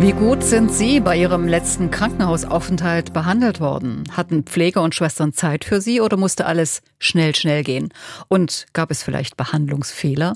Wie gut sind Sie bei Ihrem letzten Krankenhausaufenthalt behandelt worden? Hatten Pfleger und Schwestern Zeit für Sie oder musste alles schnell, schnell gehen? Und gab es vielleicht Behandlungsfehler?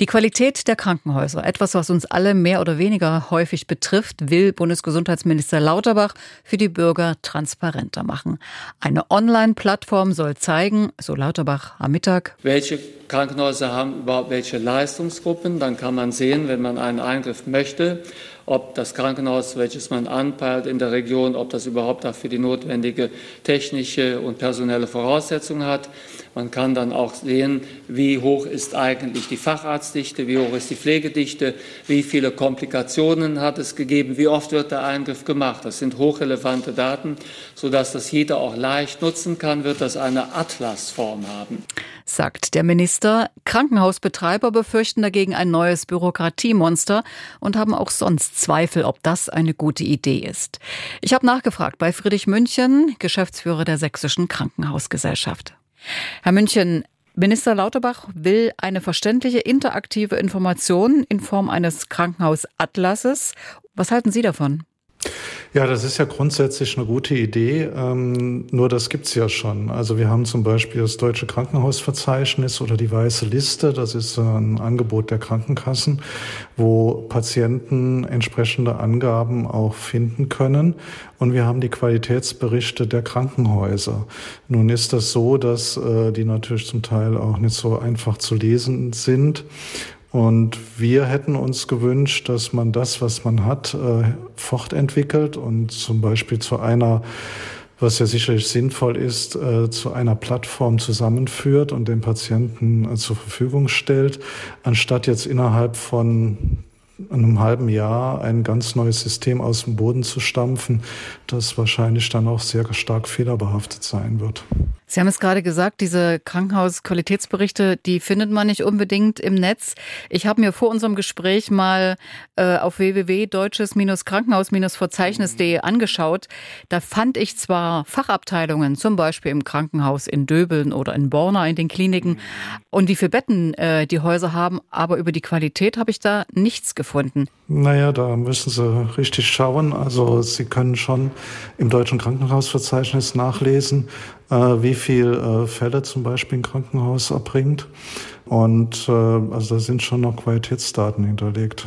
Die Qualität der Krankenhäuser, etwas, was uns alle mehr oder weniger häufig betrifft, will Bundesgesundheitsminister Lauterbach für die Bürger transparenter machen. Eine Online-Plattform soll zeigen, so Lauterbach am Mittag, welche Krankenhäuser haben überhaupt welche Leistungsgruppen. Dann kann man sehen, wenn man einen Eingriff möchte, ob das Krankenhaus, welches man anpeilt in der Region, ob das überhaupt dafür die notwendige technische und personelle Voraussetzung hat. Man kann dann auch sehen, wie hoch ist eigentlich die Facharztdichte, wie hoch ist die Pflegedichte, wie viele Komplikationen hat es gegeben, wie oft wird der Eingriff gemacht. Das sind hochrelevante Daten, sodass das jeder auch leicht nutzen kann, wird das eine Atlasform haben sagt der Minister. Krankenhausbetreiber befürchten dagegen ein neues Bürokratiemonster und haben auch sonst Zweifel, ob das eine gute Idee ist. Ich habe nachgefragt bei Friedrich München, Geschäftsführer der Sächsischen Krankenhausgesellschaft. Herr München, Minister Lauterbach will eine verständliche interaktive Information in Form eines Krankenhausatlases. Was halten Sie davon? Ja, das ist ja grundsätzlich eine gute Idee, ähm, nur das gibt's ja schon. Also wir haben zum Beispiel das Deutsche Krankenhausverzeichnis oder die Weiße Liste, das ist ein Angebot der Krankenkassen, wo Patienten entsprechende Angaben auch finden können. Und wir haben die Qualitätsberichte der Krankenhäuser. Nun ist das so, dass äh, die natürlich zum Teil auch nicht so einfach zu lesen sind. Und wir hätten uns gewünscht, dass man das, was man hat, äh, fortentwickelt und zum Beispiel zu einer, was ja sicherlich sinnvoll ist, äh, zu einer Plattform zusammenführt und den Patienten äh, zur Verfügung stellt, anstatt jetzt innerhalb von einem halben Jahr ein ganz neues System aus dem Boden zu stampfen, das wahrscheinlich dann auch sehr stark fehlerbehaftet sein wird. Sie haben es gerade gesagt, diese Krankenhausqualitätsberichte, die findet man nicht unbedingt im Netz. Ich habe mir vor unserem Gespräch mal äh, auf www.deutsches-krankenhaus-verzeichnis.de angeschaut. Da fand ich zwar Fachabteilungen, zum Beispiel im Krankenhaus in Döbeln oder in Borna in den Kliniken und wie viele Betten äh, die Häuser haben, aber über die Qualität habe ich da nichts gefunden. Naja, da müssen Sie richtig schauen. Also Sie können schon im Deutschen Krankenhausverzeichnis nachlesen, äh, wie viel äh, Fälle zum Beispiel ein Krankenhaus erbringt. Und äh, also da sind schon noch Qualitätsdaten hinterlegt.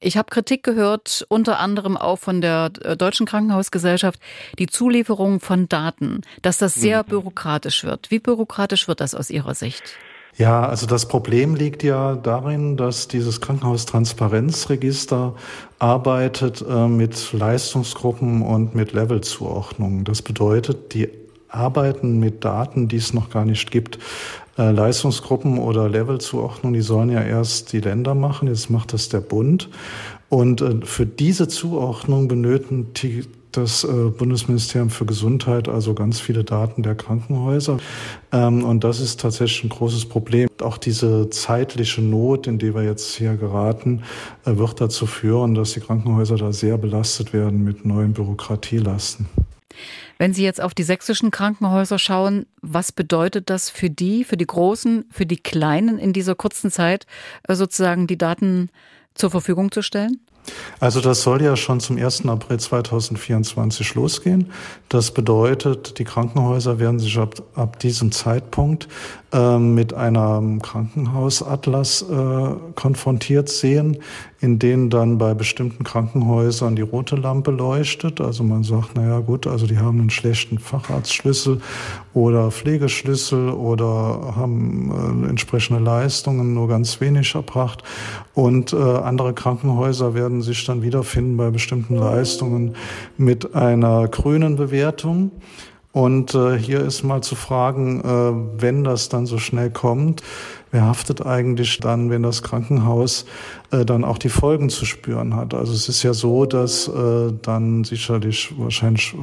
Ich habe Kritik gehört, unter anderem auch von der Deutschen Krankenhausgesellschaft, die Zulieferung von Daten, dass das sehr mhm. bürokratisch wird. Wie bürokratisch wird das aus Ihrer Sicht? Ja, also das Problem liegt ja darin, dass dieses Krankenhaustransparenzregister arbeitet äh, mit Leistungsgruppen und mit Levelzuordnungen. Das bedeutet, die arbeiten mit Daten, die es noch gar nicht gibt. Äh, Leistungsgruppen oder Levelzuordnung, die sollen ja erst die Länder machen, jetzt macht das der Bund. Und äh, für diese Zuordnung benötigt das äh, Bundesministerium für Gesundheit also ganz viele Daten der Krankenhäuser. Ähm, und das ist tatsächlich ein großes Problem. Auch diese zeitliche Not, in die wir jetzt hier geraten, äh, wird dazu führen, dass die Krankenhäuser da sehr belastet werden mit neuen Bürokratielasten. Wenn Sie jetzt auf die sächsischen Krankenhäuser schauen, was bedeutet das für die, für die Großen, für die Kleinen in dieser kurzen Zeit, äh, sozusagen die Daten zur Verfügung zu stellen? Also das soll ja schon zum 1. April 2024 losgehen. Das bedeutet, die Krankenhäuser werden sich ab, ab diesem Zeitpunkt äh, mit einem Krankenhausatlas äh, konfrontiert sehen, in denen dann bei bestimmten Krankenhäusern die rote Lampe leuchtet. Also man sagt, naja gut, also die haben einen schlechten Facharztschlüssel oder Pflegeschlüssel oder haben äh, entsprechende Leistungen nur ganz wenig erbracht. Und äh, andere Krankenhäuser werden sich dann wiederfinden bei bestimmten Leistungen mit einer grünen Bewertung. Und äh, hier ist mal zu fragen, äh, wenn das dann so schnell kommt, wer haftet eigentlich dann, wenn das Krankenhaus äh, dann auch die Folgen zu spüren hat. Also es ist ja so, dass äh, dann sicherlich wahrscheinlich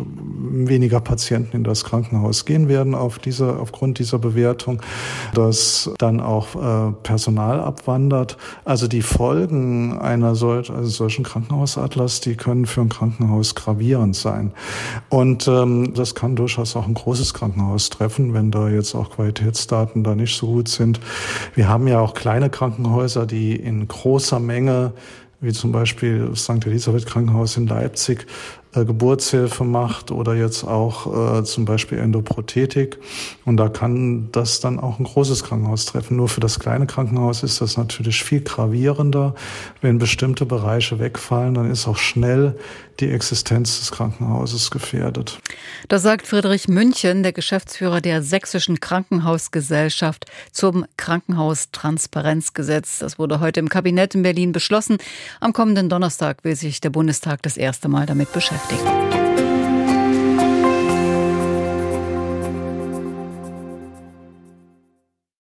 weniger Patienten in das Krankenhaus gehen werden auf dieser, aufgrund dieser Bewertung, dass dann auch äh, Personal abwandert. Also die Folgen einer solch, also solchen Krankenhausatlas, die können für ein Krankenhaus gravierend sein. Und ähm, das kann durchaus auch ein großes Krankenhaus treffen, wenn da jetzt auch Qualitätsdaten da nicht so gut sind. Wir haben ja auch kleine Krankenhäuser, die in großer Menge, wie zum Beispiel das St. Elisabeth Krankenhaus in Leipzig, Geburtshilfe macht oder jetzt auch äh, zum Beispiel Endoprothetik. Und da kann das dann auch ein großes Krankenhaus treffen. Nur für das kleine Krankenhaus ist das natürlich viel gravierender. Wenn bestimmte Bereiche wegfallen, dann ist auch schnell die Existenz des Krankenhauses gefährdet. Das sagt Friedrich München, der Geschäftsführer der Sächsischen Krankenhausgesellschaft zum Krankenhaustransparenzgesetz. Das wurde heute im Kabinett in Berlin beschlossen. Am kommenden Donnerstag will sich der Bundestag das erste Mal damit beschäftigen. Technik.